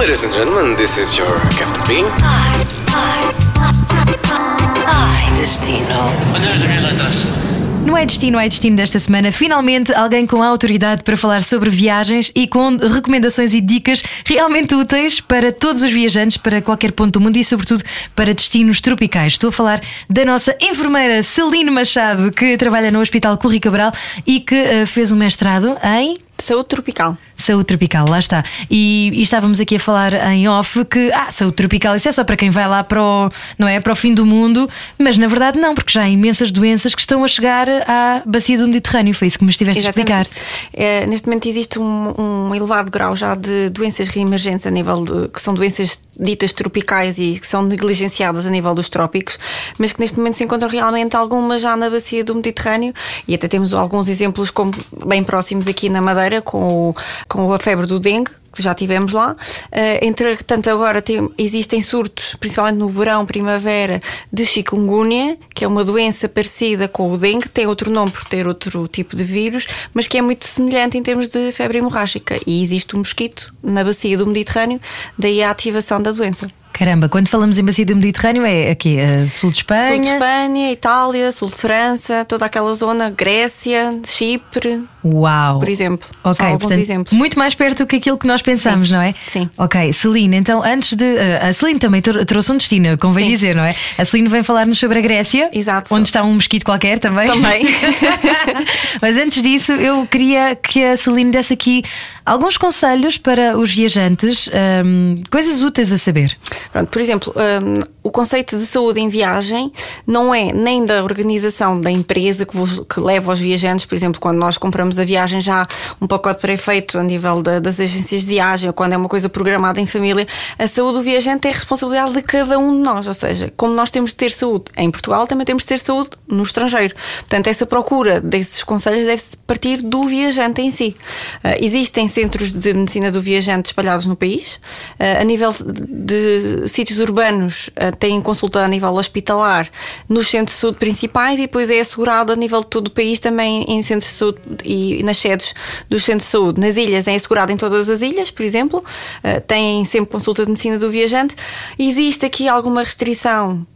Ladies and gentlemen, this is your Captain Bean. Ai, destino. Olha as minhas letras. No É Destino, É Destino desta semana, finalmente alguém com autoridade para falar sobre viagens e com recomendações e dicas realmente úteis para todos os viajantes, para qualquer ponto do mundo e, sobretudo, para destinos tropicais. Estou a falar da nossa enfermeira Celine Machado, que trabalha no Hospital Corri Cabral e que eh, fez um mestrado em. Saúde tropical. Saúde tropical, lá está. E, e estávamos aqui a falar em off que, ah, saúde tropical, isso é só para quem vai lá para o, não é, para o fim do mundo, mas na verdade não, porque já há imensas doenças que estão a chegar à bacia do Mediterrâneo. Foi isso que me estiveste a explicar. É, neste momento existe um, um, elevado grau já de doenças reemergentes a nível de, que são doenças ditas tropicais e que são negligenciadas a nível dos trópicos, mas que neste momento se encontram realmente algumas já na bacia do Mediterrâneo e até temos alguns exemplos como bem próximos aqui na Madeira com o com a febre do dengue, que já tivemos lá. Uh, entretanto, agora tem, existem surtos, principalmente no verão, primavera, de chikungunya, que é uma doença parecida com o dengue, tem outro nome por ter outro tipo de vírus, mas que é muito semelhante em termos de febre hemorrágica. E existe um mosquito na bacia do Mediterrâneo, daí a ativação da doença. Caramba, quando falamos em bacia do Mediterrâneo é aqui, uh, sul de Espanha. Sul de Espanha, Itália, sul de França, toda aquela zona, Grécia, Chipre. Uau! Por exemplo. Ok, São alguns portanto, exemplos. muito mais perto do que aquilo que nós pensamos, Sim. não é? Sim. Ok, Celine, então antes de. uh, a Celine também tro- trouxe um destino, convém Sim. dizer, não é? A Celine vem falar-nos sobre a Grécia. Exato. Onde está um mosquito qualquer também. Também. Mas antes disso, eu queria que a Celine desse aqui alguns conselhos para os viajantes, um, coisas úteis a saber. Pronto, por exemplo, hum, o conceito de saúde em viagem não é nem da organização da empresa que, vos- que leva os viajantes, por exemplo, quando nós compramos a viagem já há um pacote pré-feito a nível da- das agências de viagem ou quando é uma coisa programada em família, a saúde do viajante é responsabilidade de cada um de nós, ou seja, como nós temos de ter saúde em Portugal, também temos de ter saúde no estrangeiro. Portanto, essa procura desses conselhos deve partir do viajante em si. Ah, existem centros de medicina do viajante espalhados no país. Ah, a nível de sítios urbanos, ah, têm consulta a nível hospitalar nos centros de saúde principais e depois é assegurado a nível de todo o país também em centros de saúde e nas sedes dos centros de saúde. Nas ilhas é assegurado em todas as ilhas, por exemplo. Ah, têm sempre consulta de medicina do viajante. Existe aqui alguma restrição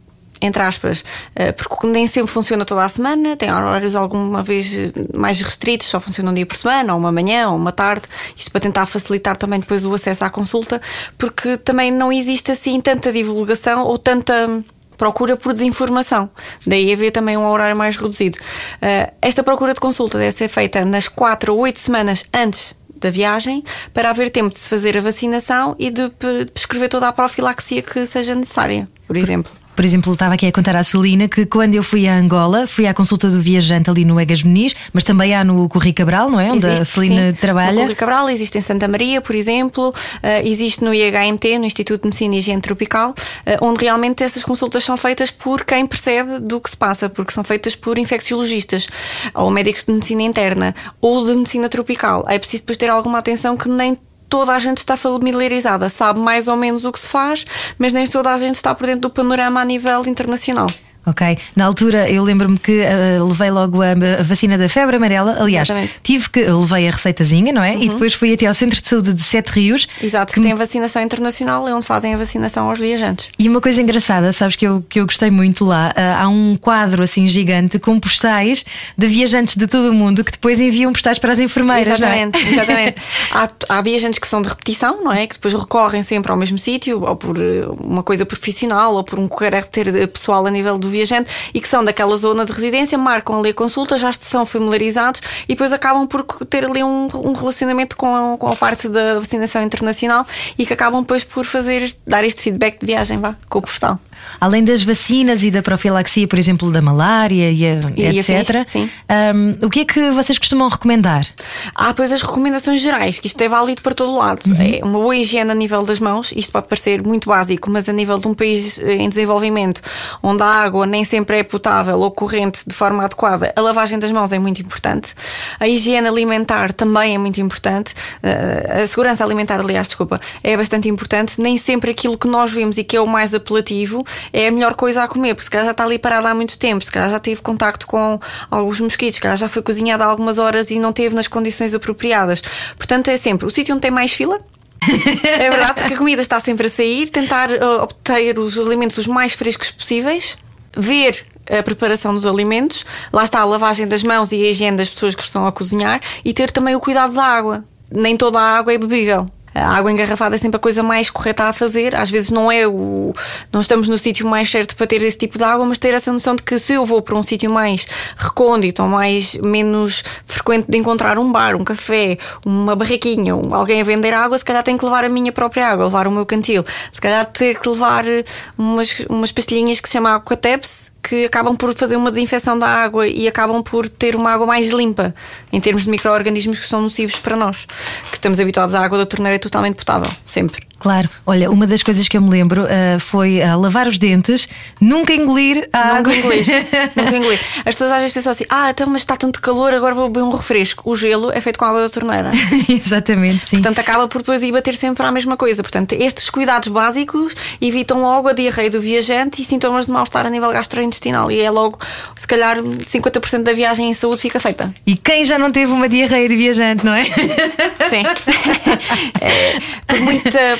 entre aspas, eh, porque nem sempre funciona toda a semana, tem horários alguma vez eh, mais restritos, só funciona um dia por semana, ou uma manhã, ou uma tarde, isto para tentar facilitar também depois o acesso à consulta, porque também não existe assim tanta divulgação ou tanta procura por desinformação. Daí haver também um horário mais reduzido. Eh, Esta procura de consulta deve ser feita nas 4 ou 8 semanas antes da viagem para haver tempo de se fazer a vacinação e de pre- prescrever toda a profilaxia que seja necessária, por exemplo. Por exemplo, estava aqui a contar à Celina que quando eu fui a Angola, fui à consulta do viajante ali no Egas Meniz, mas também há no Corri Cabral, não é? Onde a Existe, Celina sim. trabalha. No Correio Cabral, existe em Santa Maria, por exemplo, eh, existe no IHMT, no Instituto de Medicina e Higiene Tropical, eh, onde realmente essas consultas são feitas por quem percebe do que se passa, porque são feitas por infecciologistas ou médicos de medicina interna ou de medicina tropical. É preciso depois ter alguma atenção que nem toda a gente está familiarizada, sabe mais ou menos o que se faz, mas nem toda a gente está por dentro do panorama a nível internacional. Ok. Na altura eu lembro-me que eh, levei logo a, a vacina da febre amarela. Aliás, Exatamente. Uhum. tive que levei a receitazinha, não é? E depois fui até ao Centro de Saúde de Sete Rios. Exato, que tem a vacinação internacional, é onde fazem a vacinação aos viajantes. E uma coisa engraçada, sabes que eu, que eu gostei muito lá, ah, há um quadro assim gigante com postais de viajantes de todo o mundo que depois enviam postais para as enfermeiras. não é? Exatamente, exatamente. há, há viajantes que são de repetição, não é? Que depois recorrem sempre ao mesmo sítio, ou por eh, uma coisa profissional, ou por um carácter pessoal a nível do viajante, e que são daquela zona de residência, marcam ali a consulta, já são familiarizados e depois acabam por ter ali um, um relacionamento com a, com a parte da vacinação internacional e que acabam depois por fazer, dar este feedback de viagem, vá, com o postal. Além das vacinas e da profilaxia, por exemplo, da malária e, a- E etc. afins, sim. ahm, o que é que vocês costumam recomendar? Há depois as recomendações gerais, que isto é válido para todo lado. É uma boa higiene a nível das mãos, isto pode parecer muito básico, mas a nível de um país eh, em desenvolvimento, onde a água nem sempre é potável ou corrente de forma adequada, a lavagem das mãos é muito importante. A higiene alimentar também é muito importante. Eh, A segurança alimentar, aliás, desculpa, é bastante importante. Nem sempre aquilo que nós vemos e que é o mais apelativo é a melhor coisa a comer, porque se calhar já está ali parada há muito tempo, se calhar já teve contacto com alguns mosquitos, se calhar já foi cozinhada há algumas horas e não teve nas condições apropriadas. Portanto, é sempre o sítio onde tem mais fila. é verdade, porque a comida está sempre a sair, tentar uh, obter os alimentos os mais frescos possíveis, ver a preparação dos alimentos, lá está a lavagem das mãos e a higiene das pessoas que estão a cozinhar e ter também o cuidado da água. Nem toda a água é bebível. A água engarrafada é sempre a coisa mais correta a fazer. Às vezes não é o. Não estamos no sítio mais certo para ter esse tipo de água, mas ter essa noção de que se eu vou para um sítio mais recôndito ou mais menos frequente de encontrar um bar, um café, uma barraquinha, alguém a vender água, se calhar tenho que levar a minha própria água, levar o meu cantil. Se calhar ter que levar umas, umas pastilhinhas que se chama Aquatepse, que acabam por fazer uma desinfecção da água e acabam por ter uma água mais limpa em termos de micro-organismos que são nocivos para nós, que estamos habituados à água da torneira totalmente potável, sempre. Claro, olha, uma das coisas que eu me lembro uh, foi uh, lavar os dentes, nunca engolir a nunca água. Engolir, nunca engolir. As pessoas às vezes pensam assim: ah, então, mas está tanto calor, agora vou beber um refresco. O gelo é feito com água da torneira. Exatamente, sim. Portanto, acaba por depois ir bater sempre a mesma coisa. Portanto, estes cuidados básicos evitam logo a diarreia do viajante e sintomas de mal-estar a nível gastrointestinal. E é logo, se calhar, 50% da viagem em saúde fica feita. E quem já não teve uma diarreia de viajante, não é? Sim. é, por muita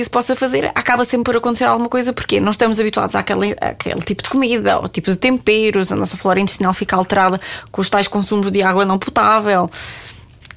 isso possa fazer, acaba sempre por acontecer alguma coisa, porque não estamos habituados àquele, àquele tipo de comida, ao tipo de temperos, a nossa flora intestinal fica alterada com os tais consumos de água não potável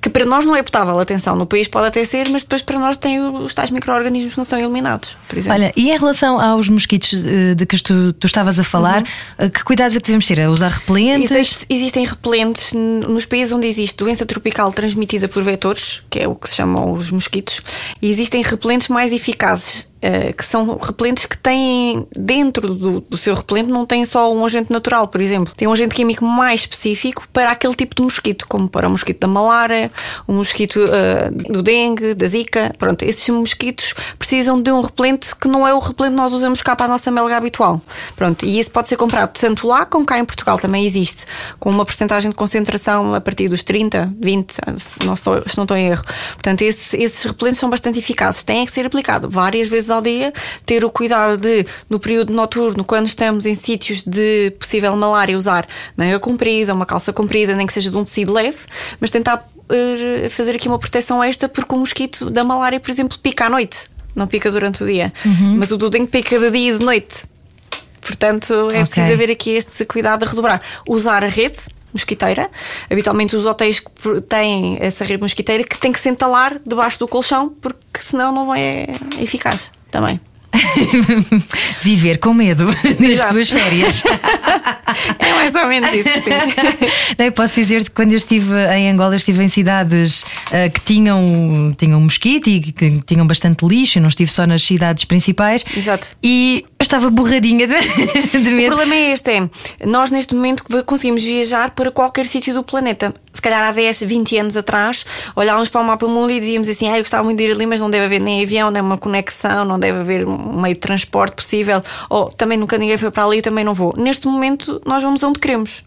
que para nós não é potável, atenção, no país pode até ser, mas depois para nós tem os tais micro-organismos que não são eliminados, por exemplo. Olha, e em relação aos mosquitos eh, de que tu, tu estavas a falar, uhum. que cuidados é que devemos ter? A usar repelentes? Existe, existem repelentes nos países onde existe doença tropical transmitida por vetores, que é o que se chamam os mosquitos, e existem repelentes mais eficazes eh, que são repelentes que têm dentro do, do, seu repelente não tem só um agente natural, por exemplo, tem um agente químico mais específico para aquele tipo de mosquito, como para o mosquito da malária, o mosquito uh, do dengue, da zika. Pronto, esses mosquitos precisam de um repelente que não é o repelente que nós usamos cá para a nossa melga habitual. Pronto, e isso pode ser comprado tanto lá como cá em Portugal também existe, com uma porcentagem de concentração a partir dos 30, 20, se não estou, se não estou em erro. Portanto, esses, esses repelentes são bastante eficazes, têm que ser aplicados várias vezes ao dia, ter o cuidado de, no período noturno, quando estamos em sítios de possível malária, usar manga comprida, uma calça comprida, nem que seja de um tecido leve, mas tentar uh, fazer aqui uma proteção extra, porque o mosquito da malária, por exemplo, pica à noite, não pica durante o dia, uhum. mas o do dengue pica de dia e de noite. Portanto, é okay. preciso haver aqui este cuidado a redobrar. Usar a rede, mosquiteira. Habitualmente os hotéis têm essa rede mosquiteira que tem que se entalar debaixo do colchão, porque senão não é eficaz também. Viver com medo nas suas férias. é mais ou menos isso. Não, eu posso dizer que quando eu estive em Angola, eu estive em cidades uh, que tinham, tinham mosquito e que tinham bastante lixo. Eu não estive só nas cidades principais. Exato. E eu estava borradinha de, de medo. O problema é este: é, nós neste momento conseguimos viajar para qualquer sítio do planeta se calhar há 10, 20 anos atrás, olhávamos para o mapa mundo e dizíamos assim: ah, eu gostava muito de ir ali, mas não deve haver nem avião, nem uma conexão, não deve haver um meio de transporte possível, ou também nunca ninguém foi para ali, eu também não vou. Neste momento, nós vamos onde queremos.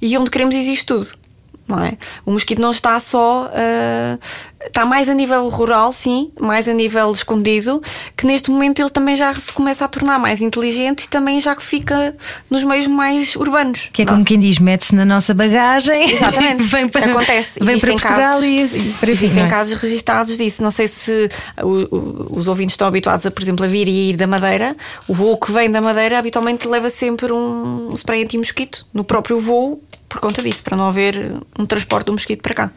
E onde queremos existe tudo não é? O mosquito não está só. Uh, está mais a nível rural, sim, mais a nível escondido, que neste momento ele também já se começa a tornar mais inteligente e também já fica nos meios mais urbanos. Que é como quem diz, mete-se na nossa bagagem. Exatamente. vem para, Acontece. Vem existem para Portugal casos, e, e para Existem é? casos registados disso. Não sei se os ouvintes estão habituados, a, por exemplo, a vir e ir da Madeira. O voo que vem da Madeira habitualmente leva sempre um, um spray anti-mosquito no próprio voo por conta disso, para não haver um transporte do mosquito para cá.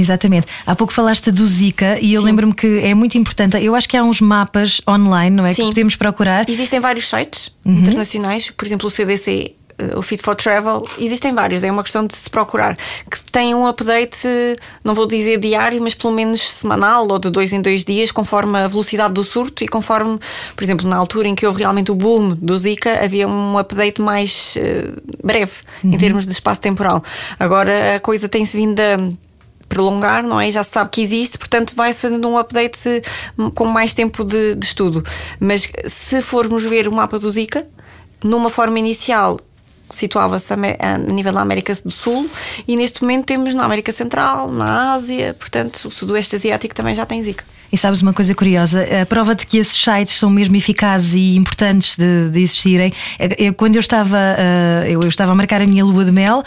Exatamente. Há pouco falaste do Zika e eu lembro-me que é muito importante. Eu acho que há uns mapas online, não é? Sim. Que podemos procurar. Existem vários sites uhum. internacionais, por exemplo, o CDC eh, o Fit for Travel, existem vários, é uma questão de se procurar, que tem um update, não vou dizer diário, mas pelo menos semanal ou de dois em dois dias, conforme a velocidade do surto e conforme, por exemplo, na altura em que houve realmente o boom do Zika, havia um update mais uh, breve uhum. em termos de espaço temporal. Agora a coisa tem-se vindo a prolongar, não é? Já se sabe que existe, portanto vai-se fazendo um update com mais tempo de, de, estudo. Mas se formos ver o mapa do Zika, numa forma inicial situava-se a nível da América do Sul e neste momento temos na América Central, na Ásia, portanto o Sudoeste Asiático também já tem Zika. E sabes uma coisa curiosa? A prova de que esses sites são mesmo eficazes e importantes de, de existirem é, é quando eu estava, eu, eu estava a marcar a minha lua de mel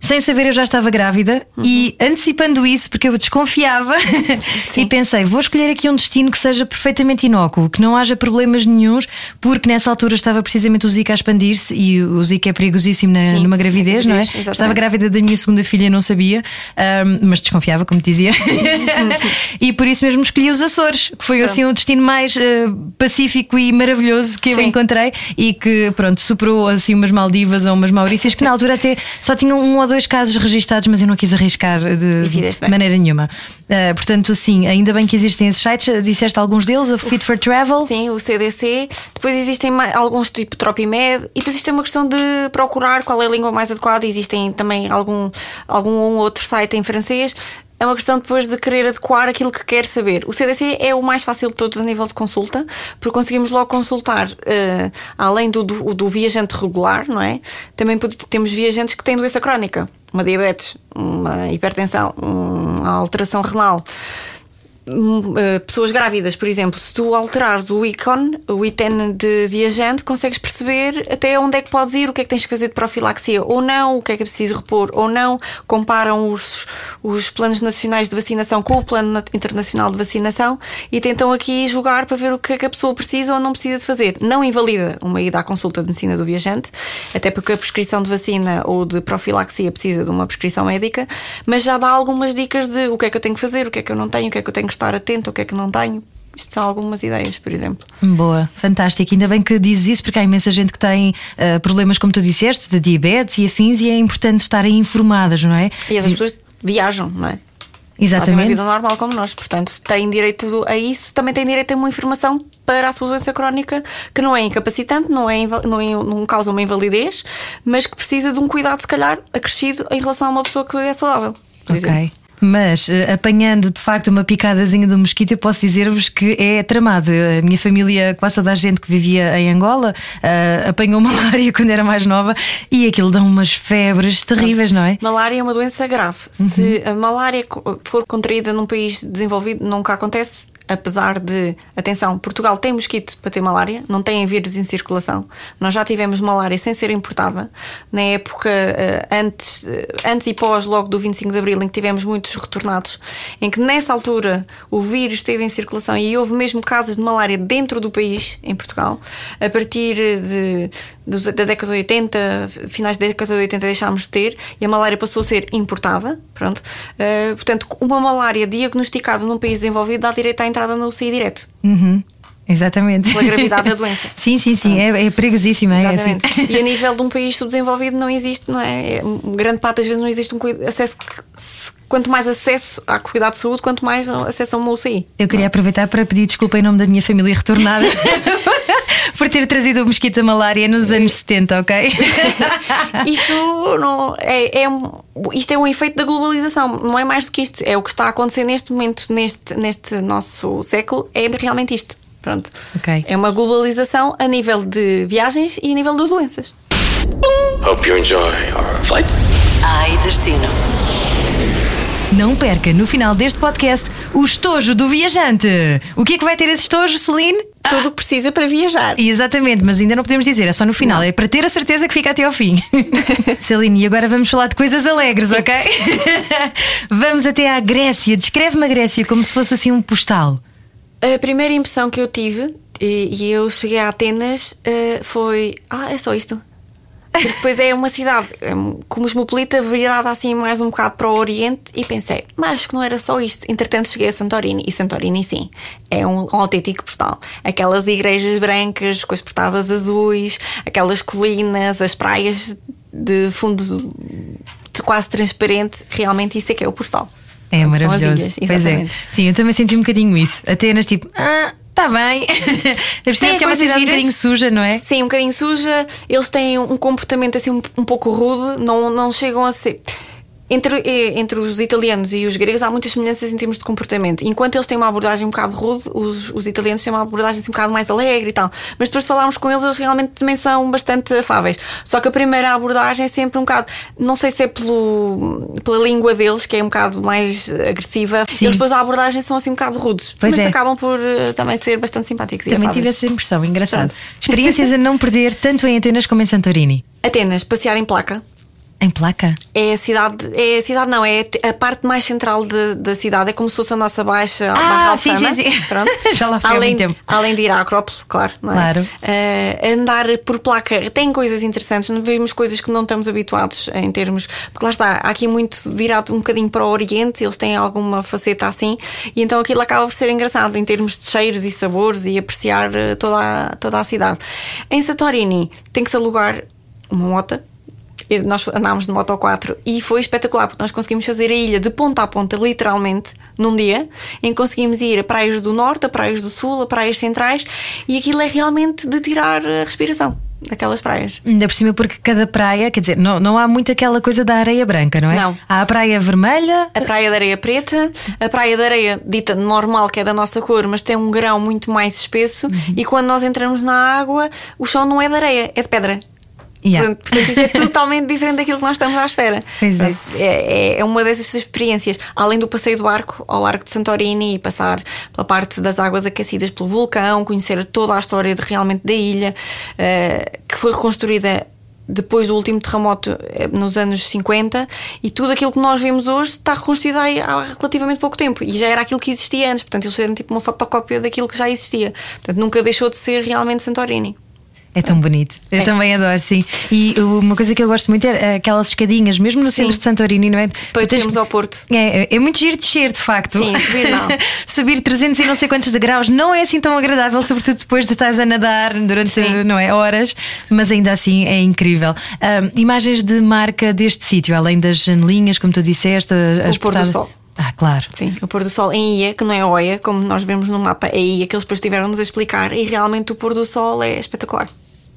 Sem saber, eu já estava grávida Uhum. e antecipando isso, porque eu desconfiava, e pensei: vou escolher aqui um destino que seja perfeitamente inócuo, que não haja problemas nenhuns, porque nessa altura estava precisamente o Zika a expandir-se e o Zika é perigosíssimo na- Sim, numa gravidez, não é? exatamente. Estava grávida da minha segunda filha não sabia, ahm, mas desconfiava, como dizia. e por isso mesmo escolhi os Açores, que foi assim o destino mais eh, pacífico e maravilhoso que eu Sim. encontrei e que, pronto, superou assim umas Maldivas ou umas Maurícias, que na altura até só tinham um dois casos registados, mas eu não quis arriscar de, de maneira nenhuma. Ah, portanto, assim, ainda bem que existem esses sites, disseste alguns deles, a Fit for Travel. Sim, o CDC. Depois existem mais, alguns tipo Tropimed. E depois isto é uma questão de procurar qual é a língua mais adequada. Existem também algum, algum um outro site em francês. É uma questão depois de querer adequar aquilo que quer saber. O CDC é o mais fácil de todos a nível de consulta, porque conseguimos logo consultar, eh, além do, do, do viajante regular, não é? Também temos viajantes que têm doença crónica, uma diabetes, uma hipertensão, uma alteração renal. Eh, pessoas grávidas, por exemplo, se tu alterares o ícone, o item de viajante, consegues perceber até onde é que podes ir, o que é que tens que fazer de profilaxia ou não, o que é que é preciso repor ou não. Comparam os, os planos nacionais de vacinação com o plano na- internacional de vacinação e tentam aqui julgar para ver o que é que a pessoa precisa ou não precisa de fazer. Não invalida uma ida à consulta de medicina do viajante, até porque a prescrição de vacina ou de profilaxia precisa de uma prescrição médica, mas já dá algumas dicas de o que é que eu tenho que fazer, o que é que eu não tenho, o que é que eu tenho que estar atento, o que é que não tenho. Isto são algumas ideias, por exemplo. Boa, fantástico. Ainda bem que dizes isso, porque há imensa gente que tem ah, problemas, como tu disseste, de diabetes e afins, e é importante estarem informadas, não é? E as pessoas viajam, não é? Fazem uma Exatamente. vida normal como nós, portanto, têm direito a isso, também têm direito a uma informação para a sua doença crónica que não é incapacitante, não, é, não, é- não causa uma invalidez, mas que precisa de um cuidado, se calhar, acrescido em relação a uma pessoa que é saudável. por exemplo. Mas eh, apanhando de facto uma picadazinha do mosquito, eu posso dizer-vos que é tramado. A minha família, quase toda a gente que vivia em Angola, eh, apanhou malária quando era mais nova e aquilo dá umas febres terríveis, não é? Malária é uma doença grave. Se a malária for contraída num país desenvolvido, nunca acontece. Apesar de, atenção, Portugal tem mosquito para ter malária, não tem vírus em circulação. Nós já tivemos malária sem ser importada. Na época eh, antes, eh, antes e pós, logo do 25 de Abril, em que tivemos muitos retornados, em que nessa altura o vírus esteve em circulação e houve mesmo casos de malária dentro do país, em Portugal. A partir de, dos- da década de 80, finais da década de 80, deixámos de ter e a malária passou a ser importada. Pronto. Eh, portanto, uma malária diagnosticada num país desenvolvido dá direito à entrada na UCI direto. Uhum. Exatamente. Pela gravidade da doença. sim, sim, sim. É, é perigosíssima. É assim. E a nível de um país subdesenvolvido não existe, não é? É, grande parte das vezes não existe um acesso. Quanto mais acesso à cuidado de saúde, quanto mais acesso a uma UCI. Eu queria aproveitar para pedir desculpa em nome da minha família retornada por ter trazido o mosquito da malária nos anos 70, ok? Isto não é, é um, isto é um efeito da globalização, não é mais do que isto. É o que está a acontecer neste momento, neste, neste nosso século, é realmente isto. Pronto. Ok. É uma globalização a nível de viagens e a nível das doenças. Hope you enjoy our flight. Ai, destino. Não perca no final deste podcast o estojo do viajante. O que é que vai ter esse estojo, Celine? Tudo o que precisa para viajar. Exatamente, mas ainda não podemos dizer, é só no final, é para ter a certeza que fica até ao fim. Celine, e agora vamos falar de coisas alegres, ok? vamos até à Grécia. Descreve-me a Grécia como se fosse assim um postal. A primeira impressão que eu tive, e, e eu cheguei a Atenas, eh, foi: Ah, é só isto. Porque depois é uma cidade eh, cosmopolita virada assim mais um bocado para o Oriente e pensei, mas acho que não era só isto. Entretanto, cheguei a Santorini e Santorini, sim, é um, autêntico postal. Aquelas igrejas brancas com as portadas azuis, aquelas colinas, as praias de fundo quase transparente, realmente isso é que é o postal. É maravilhoso. ilhas, pois é. exatamente. Sim, eu também senti um bocadinho isso. Atenas, tipo, ah, está bem. Deve ser Tem que é uma cidade um bocadinho suja, não é? Sim, um bocadinho suja. Eles têm um comportamento assim um, um pouco rude, não, não chegam a ser. Entre, eh, entre os italianos e os gregos há muitas semelhanças em termos de comportamento. Enquanto eles têm uma abordagem um bocado rude, os, os italianos têm uma abordagem assim um bocado mais alegre e tal. Mas depois de falarmos com eles, eles realmente também são bastante afáveis. Só que a primeira abordagem é sempre um bocado, não sei se é pelo, pela língua deles, que é um bocado mais agressiva. Sim. Eles depois a abordagem são assim um bocado rudes. Pois mas é. acabam por eh, também ser bastante simpáticos Também afáveis. tive essa impressão, engraçado. Pronto. Experiências a não perder tanto em Atenas como em Santorini. Atenas, passear em placa. Em placa? É a cidade, é a cidade não, é a parte mais central de- da cidade, é como se fosse a nossa baixa Barra Ah, sim, Alfama. sim, sim. Pronto. Já lá há além, tempo. além de ir à Acrópole, claro. Não é? Claro. Eh, andar por placa tem coisas interessantes, não vemos coisas que não estamos habituados em termos. Porque lá está, há aqui muito virado um bocadinho para o Oriente, eles têm alguma faceta assim, e então aquilo acaba por ser engraçado em termos de cheiros e sabores e apreciar eh, toda a, toda a cidade. Em Santorini tem que se alugar uma moto. Nós andámos de moto 4 e foi espetacular porque nós conseguimos fazer a ilha de ponta a ponta, literalmente, num dia, em que conseguimos ir a praias do norte, a praias do sul, a praias centrais e aquilo é realmente de tirar a respiração daquelas praias. Ainda por cima, porque cada praia, quer dizer, não, não há muito aquela coisa da areia branca, não é? Não. Há a praia vermelha. A praia de areia preta, a praia de areia dita normal, que é da nossa cor, mas tem um grão muito mais espesso, Uhum. e quando nós entramos na água, o chão não é de areia, é de pedra. Yeah. Portanto, portanto, isso é totalmente diferente daquilo que nós estamos à espera. É. Portanto, é, é uma dessas experiências, além do passeio do barco ao largo de Santorini e passar pela parte das águas aquecidas pelo vulcão, conhecer toda a história de, realmente da ilha, eh, que foi reconstruída depois do último terremoto eh, nos anos 50 e tudo aquilo que nós vemos hoje está reconstruído há relativamente pouco tempo e já era aquilo que existia antes, portanto eles fizeram tipo uma fotocópia daquilo que já existia, portanto nunca deixou de ser realmente Santorini. É tão bonito. Eu É. também adoro, sim. E uma coisa que eu gosto muito é aquelas escadinhas, mesmo no Sim. centro de Santorini, não é? Para tens- descermos ao Porto. É, é muito giro descer, de facto. Sim, subir não. subir 300 e não sei quantos degraus não é assim tão agradável, sobretudo depois de estás a nadar durante Sim. não é, horas, mas ainda assim é incrível. Ahm, imagens de marca deste sítio, além das janelinhas, como tu disseste, as O pôr do portadas- sol. Ah, claro. Sim, o pôr do sol em Ia, que não é Oia, como nós vemos no mapa, é Ia, que eles depois tiveram-nos a explicar, e realmente o pôr do sol é espetacular.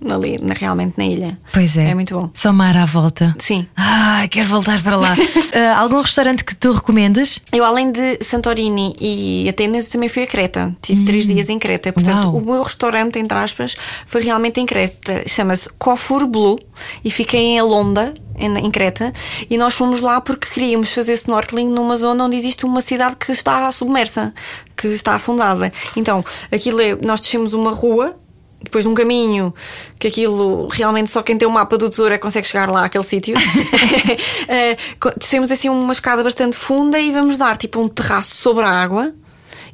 Ali, na- realmente na ilha. Pois é. É muito bom. Só mar à volta. Sim. Ah, quero voltar para lá. Ah, algum restaurante que tu recomendes? Eu, além de Santorini e Atenas, também fui a Creta. Tive três dias em Creta. Portanto, Uau. o meu restaurante, entre aspas, foi realmente em Creta. Chama-se Kofur Blue e fiquei em Alonda, em, em Creta. E nós fomos lá porque queríamos fazer snorkeling numa zona onde existe uma cidade que está submersa, que está afundada. Então, aquilo é. Nós descemos uma rua. Depois de um caminho que aquilo realmente só quem tem o mapa do tesouro é que consegue chegar lá àquele sítio. Eh, Descemos assim uma escada bastante funda e vamos dar tipo um terraço sobre a água.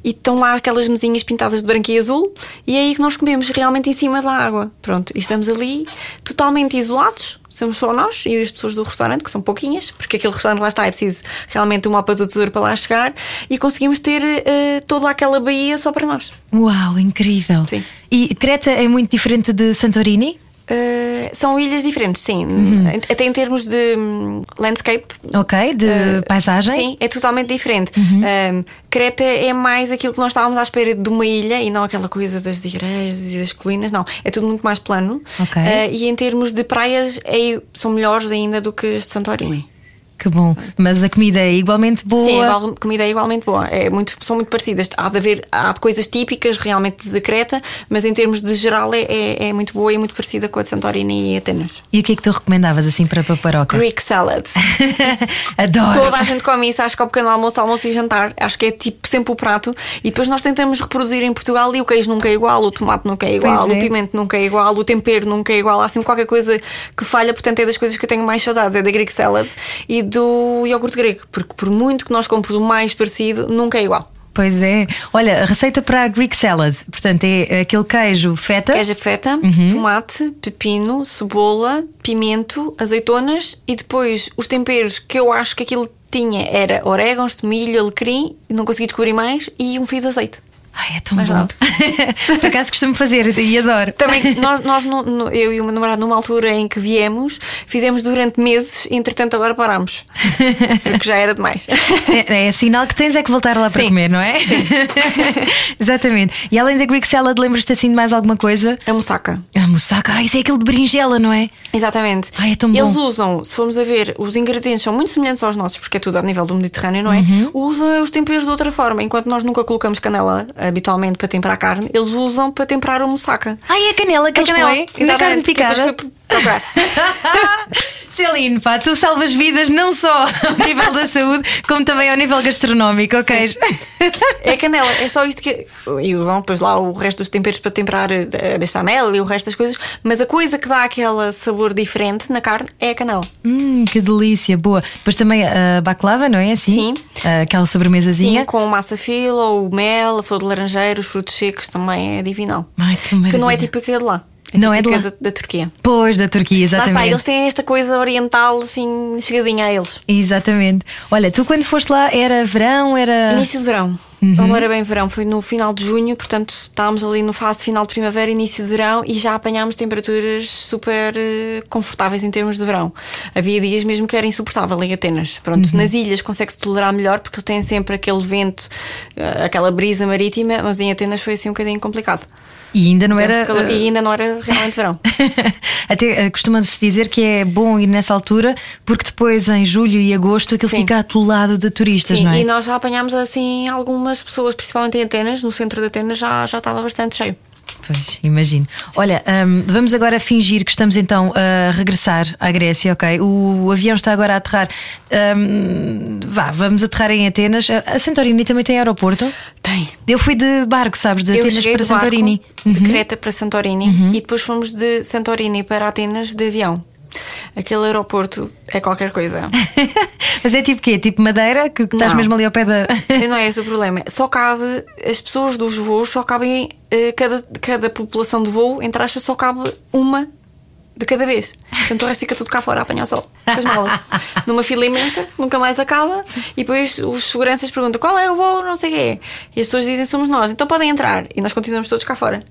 E estão lá aquelas mesinhas pintadas de branco e azul, e é aí que nós comemos, realmente em cima da água. Pronto, e estamos ali totalmente isolados, somos só nós e as pessoas do restaurante, que são pouquinhas, porque aquele restaurante lá está, é preciso realmente um mapa do tesouro para lá chegar, e conseguimos ter eh, toda aquela baía só para nós. Uau, incrível. Sim. E Creta é muito diferente de Santorini? Eh, são ilhas diferentes, sim. Até em termos de hum, landscape. Ok, de eh, paisagem? Sim, é totalmente diferente. Um, Creta é mais aquilo que nós estávamos à espera de uma ilha e não aquela coisa das igrejas e das colinas, não. É tudo muito mais plano. Ok. Eh, e em termos de praias, é- são melhores ainda do que as de Santorini. Que bom. Mas a comida é igualmente boa. Sim, a comida é igualmente boa. É muito, são muito parecidas. Há de haver há de coisas típicas realmente de Creta, mas em termos de geral é, é, é muito boa e muito parecida com a de Santorini e Atenas. E o que é que tu recomendavas assim para paparoca? Greek salad. Adoro. Toda a gente come isso, acho que ao pequeno almoço, almoço e jantar. Acho que é tipo sempre o prato. E depois nós tentamos reproduzir em Portugal e o queijo nunca é igual, o tomate nunca é igual, é. o pimento nunca é igual, o tempero nunca é igual. Há sempre qualquer coisa que falha, portanto é das coisas que eu tenho mais saudades, é da Greek salad e do iogurte grego, porque por muito que nós compremos o mais parecido, nunca é igual. Pois é. Olha, a receita para a Greek salad. Portanto, é aquele queijo feta. Queijo feta, Uhum. tomate, pepino, cebola, pimento, azeitonas e depois os temperos que eu acho que aquilo tinha era orégãos, tomilho, alecrim, não consegui descobrir mais, e um fio de azeite. Ai, é tão Mais bom. Por acaso costumo fazer e adoro. Também, nós, nós no- no- eu e o meu namorado, numa altura em que viemos, fizemos durante meses, e entretanto agora parámos. Porque já era demais. É, é sinal que tens é que voltar lá para Sim. comer, não é? Exatamente. E além da Greek salad, lembras-te assim de mais alguma coisa? A moussaka. A moussaka, ah, isso é aquele de berinjela, não é? Exatamente. Ai, é tão bom. Eles usam, se formos a ver, os ingredientes são muito semelhantes aos nossos, porque é tudo a nível do Mediterrâneo, não é? Uhum. Usam os temperos de outra forma. Enquanto nós nunca colocamos canela habitualmente para temperar carne, eles usam para temperar a moussaka. Ai, é a canela que A eles canela, põem na carne depois picada. procurar. Celine, pá, tu salvas vidas não só ao nível da saúde, como também ao nível gastronómico, ok? É canela, é só isto que. E usam depois lá o resto dos temperos para temperar eh, a bechamel e o resto das coisas, mas a coisa que dá aquele sabor diferente na carne é a canela. Hum, que delícia, boa. Depois também a baklava, não é assim? Sim. Aquela sobremesazinha. Sim, com massa fila, o mel, a flor de laranjeira, os frutos secos também é divinal. Ai, que que não é maravilha. tipo aquele de lá. Não é lá. Da, da Turquia. Pois, da Turquia, Lá exatamente. está, eles têm esta coisa oriental assim, chegadinha a eles. Exatamente. Olha, tu quando foste lá era verão, era. Início de verão. Uhum. Não era bem verão, foi no final de junho, portanto estávamos ali no fase de final de primavera, início de verão e já apanhámos temperaturas super eh, confortáveis em termos de verão. Havia dias mesmo que era insuportável em Atenas. Pronto, Uhum. nas ilhas consegue-se tolerar melhor porque têm sempre aquele vento, eh, aquela brisa marítima, mas em Atenas foi assim um bocadinho complicado. E ainda não era. calor- E ainda não era realmente verão. Até eh, costuma-se dizer que é bom ir nessa altura, porque depois em julho e agosto aquilo Sim. fica atolado de turistas, Sim, não é? e nós já apanhámos assim algumas pessoas, principalmente em Atenas, no centro de Atenas já, já estava bastante cheio. Pois, imagino. Olha, hum, vamos agora fingir que estamos então a regressar à Grécia, ok? O, o avião está agora a aterrar. Hum, vá, vamos aterrar em Atenas. A- Santorini também tem aeroporto? Tem. Eu fui de barco, sabes? De Eu Atenas para de barco, Santorini. Uhum. de Creta para Santorini e depois fomos de Santorini para Atenas de avião. Aquele aeroporto é qualquer coisa. Mas é tipo quê? Tipo madeira? Que, que estás mesmo ali ao pé da. não é esse o problema. Só cabe, as pessoas dos voos só cabem, eh, cada, cada população de voo, entre aspas, só cabe uma de cada vez. Portanto, o resto fica tudo cá fora a apanhar sol com as malas. Numa fila imensa, nunca mais acaba. E depois os seguranças perguntam qual é o voo, não sei o quê. E as pessoas dizem somos nós, então podem entrar. E nós continuamos todos cá fora.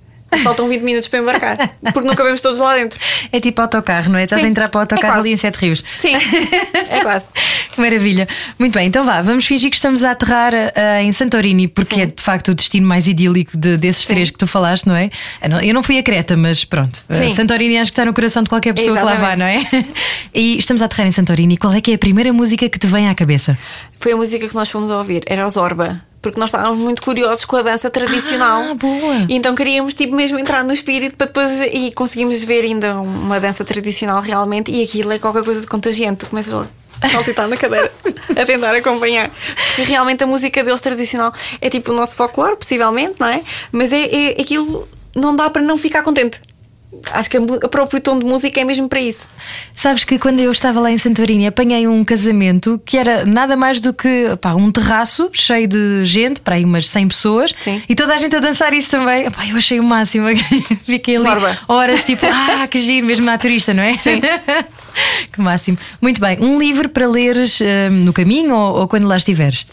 Faltam 20 minutos para embarcar, porque não cabemos todos lá dentro. É tipo autocarro, não é? Estás a Sim, entrar para o é autocarro quase. ali em Sete Rios. Sim, é quase. Que maravilha. Muito bem, então vá, vamos fingir que estamos a aterrar eh, em Santorini, porque Sim. é de facto o destino mais idílico de- desses três que tu falaste, não é? Eu não- fui a Creta, mas pronto. Sim. Santorini acho que está no coração de qualquer pessoa que lá vá, Exatamente. não é? E estamos a aterrar em Santorini. Qual é que é a primeira música que te vem à cabeça? Foi a música que nós fomos a ouvir, era Zorba. Porque nós estávamos muito curiosos com a dança tradicional. Ah, boa. E então queríamos tipo mesmo entrar no espírito para depois e conseguimos ver ainda uma dança tradicional realmente e aquilo é qualquer coisa de contagiante. Tu começas a saltitar na cadeira a tentar acompanhar. E realmente a música deles tradicional é tipo o nosso folclore, possivelmente, não é? Mas é, é aquilo não dá para não ficar contente. Acho que o próprio tom de música é mesmo para isso. Sabes que quando eu estava lá em Santorini apanhei um casamento que era nada mais do que pá, um terraço cheio de gente, para aí umas 100 pessoas, Sim. e toda a gente a dançar isso também. Eu achei o máximo. Fiquei ali Zorba. horas tipo, ah, que giro, mesmo naturista, não é? Sim. que máximo. Muito bem, um livro para leres eh, no caminho ou, ou quando lá estiveres?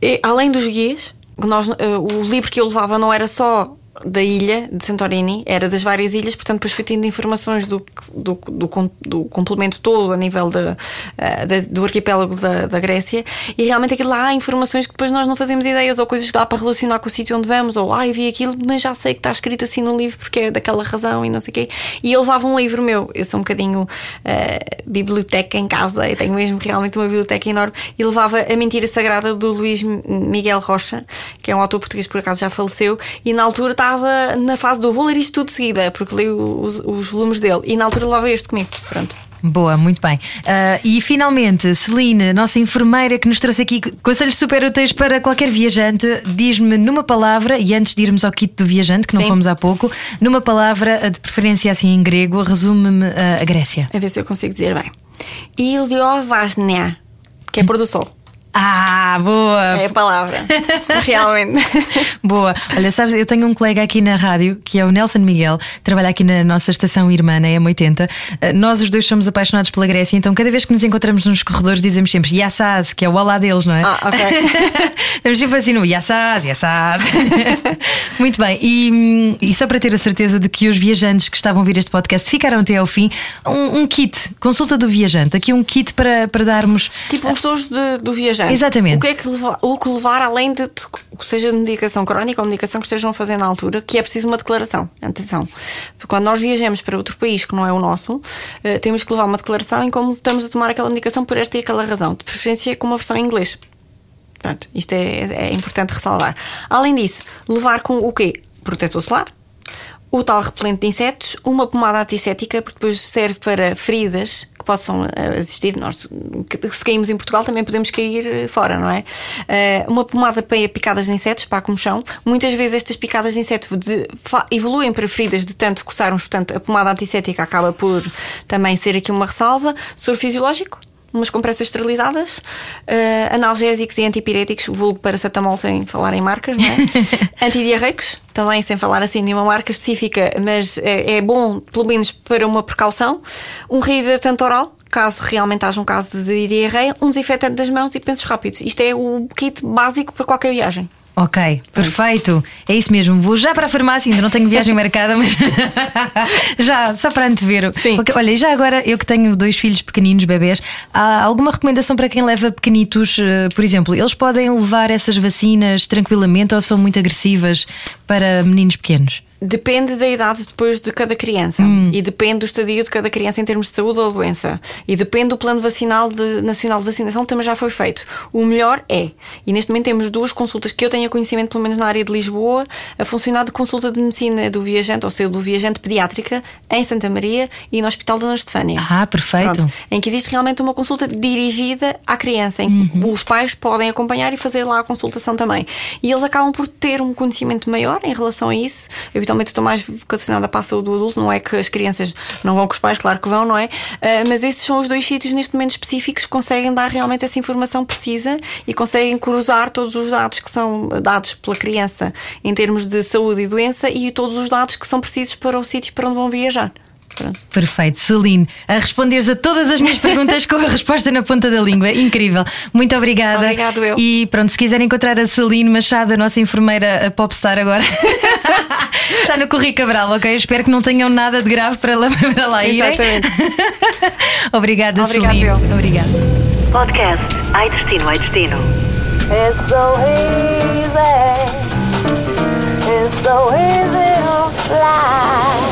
E, além dos guias, nós, eh, o livro que eu levava não era só da ilha de Santorini, era das várias ilhas, portanto, depois fui tendo informações do, do, do, do complemento todo a nível eh, da- do arquipélago da, da Grécia, e realmente aquilo lá há informações que depois nós não fazemos ideias, ou coisas que dá para relacionar com o sítio onde vamos, ou ah, eu vi aquilo, mas já sei que está escrito assim no livro porque é daquela razão e não sei o quê. E eu levava um livro meu, eu sou um bocadinho eh, biblioteca em casa, e tenho mesmo realmente uma biblioteca enorme, e levava A Mentira Sagrada do Luís Miguel Rocha, que é um autor português por acaso já faleceu, e na altura estava na fase do vou ler isto tudo de seguida, porque li os, os volumes dele, e na altura levava este comigo. Pronto. Boa, muito bem. Ah, e finalmente, Celine, nossa enfermeira que nos trouxe aqui conselhos super úteis para qualquer viajante, diz-me numa palavra, e antes de irmos ao kit do viajante, que não Sim. fomos há pouco, numa palavra, de preferência assim em grego, resume-me ah, a Grécia. A ver se eu consigo dizer bem. Iliovasnia, que é pôr do sol. Ah, boa! É a palavra. Realmente. Boa. Olha, sabes, eu tenho um colega aqui na rádio que é o Nelson Miguel, trabalha aqui na nossa estação irmã, na M80. Uh, Nós os dois somos apaixonados pela Grécia, então cada vez que nos encontramos nos corredores dizemos sempre Yassaz, que é o olá deles, não é? Ah, ok. Estamos sempre assim no Yassaz, Yassaz. Muito bem, e, e só para ter a certeza de que os viajantes que estavam a ouvir este podcast ficaram até ao fim, um, um kit, consulta do viajante, aqui um kit para, para darmos. Tipo uns tojos de- do viajante. Exatamente. O que é que levar, o que levar além de de- seja de medicação crónica ou medicação que estejam a fazer na altura, que é preciso uma declaração. Atenção. Quando nós viajamos para outro país que não é o nosso, eh, temos que levar uma declaração em como estamos a tomar aquela medicação por esta e aquela razão. De preferência com uma versão em inglês. Portanto, isto é, é importante ressalvar. Além disso, levar com o quê? Protetor solar, o tal repelente de insetos, uma pomada antissética, porque depois serve para feridas que possam uh, existir. Nós, se caímos em Portugal, também podemos cair eh, fora, não é? Uh, uma pomada para picadas de insetos, para a comichão. Muitas vezes estas picadas de inseto evoluem para feridas de tanto coçarmos, portanto, a pomada antissética acaba por também ser aqui uma ressalva. Soro fisiológico, umas compressas esterilizadas, uh, analgésicos e antipiréticos, vulgo paracetamol sem falar em marcas, não é? Antidiarreicos, também sem falar assim de uma marca específica, mas é, é bom, pelo menos para uma precaução. Um reidratante oral, caso realmente haja um caso de diarreia, um desinfetante das mãos e pensos rápidos. Isto é o kit básico para qualquer viagem. Ok, perfeito. É isso mesmo. Vou já para a farmácia, ainda não tenho viagem marcada, mas já, só para antever. Sim. Okay, olha, já agora eu que tenho dois filhos pequeninos, bebés, há alguma recomendação para quem leva pequenitos, eh, por exemplo, eles podem levar essas vacinas tranquilamente ou são muito agressivas para meninos pequenos? Depende da idade depois de cada criança hum. e depende do estadio de cada criança em termos de saúde ou doença e depende do plano vacinal de, nacional de vacinação que também já foi feito. O melhor é, e neste momento temos duas consultas que eu tenho conhecimento, pelo menos na área de Lisboa, a funcionar de consulta de medicina do viajante, ou seja, do viajante pediátrica, em Santa Maria e no Hospital Dona Estefânia. Ah, perfeito. Pronto, em que existe realmente uma consulta dirigida à criança, em que uhum. os pais podem acompanhar e fazer lá a consultação também. E eles acabam por ter um conhecimento maior em relação a isso. Habitualmente estou mais vocacionada para a saúde do adulto, não é que as crianças não vão com os pais, claro que vão, não é? Uh, mas esses são os dois sítios neste momento específicos que conseguem dar realmente essa informação precisa e conseguem cruzar todos os dados que são dados pela criança em termos de saúde e doença e todos os dados que são precisos para o sítio para onde vão viajar. Pronto. Perfeito, Celine, a responderes a todas as minhas perguntas com a resposta na ponta da língua. Incrível. Muito obrigada. Obrigado, eu. E pronto, se quiserem encontrar a Celine Machado, a nossa enfermeira a popstar agora, está no Corri Cabral, ok? Espero que não tenham nada de grave para lá, para lá irem. Exatamente. Obrigada, Obrigado, Celine. Eu. Obrigada. Podcast Ai Destino, Ai Destino. It's so easy. It's so easy to fly.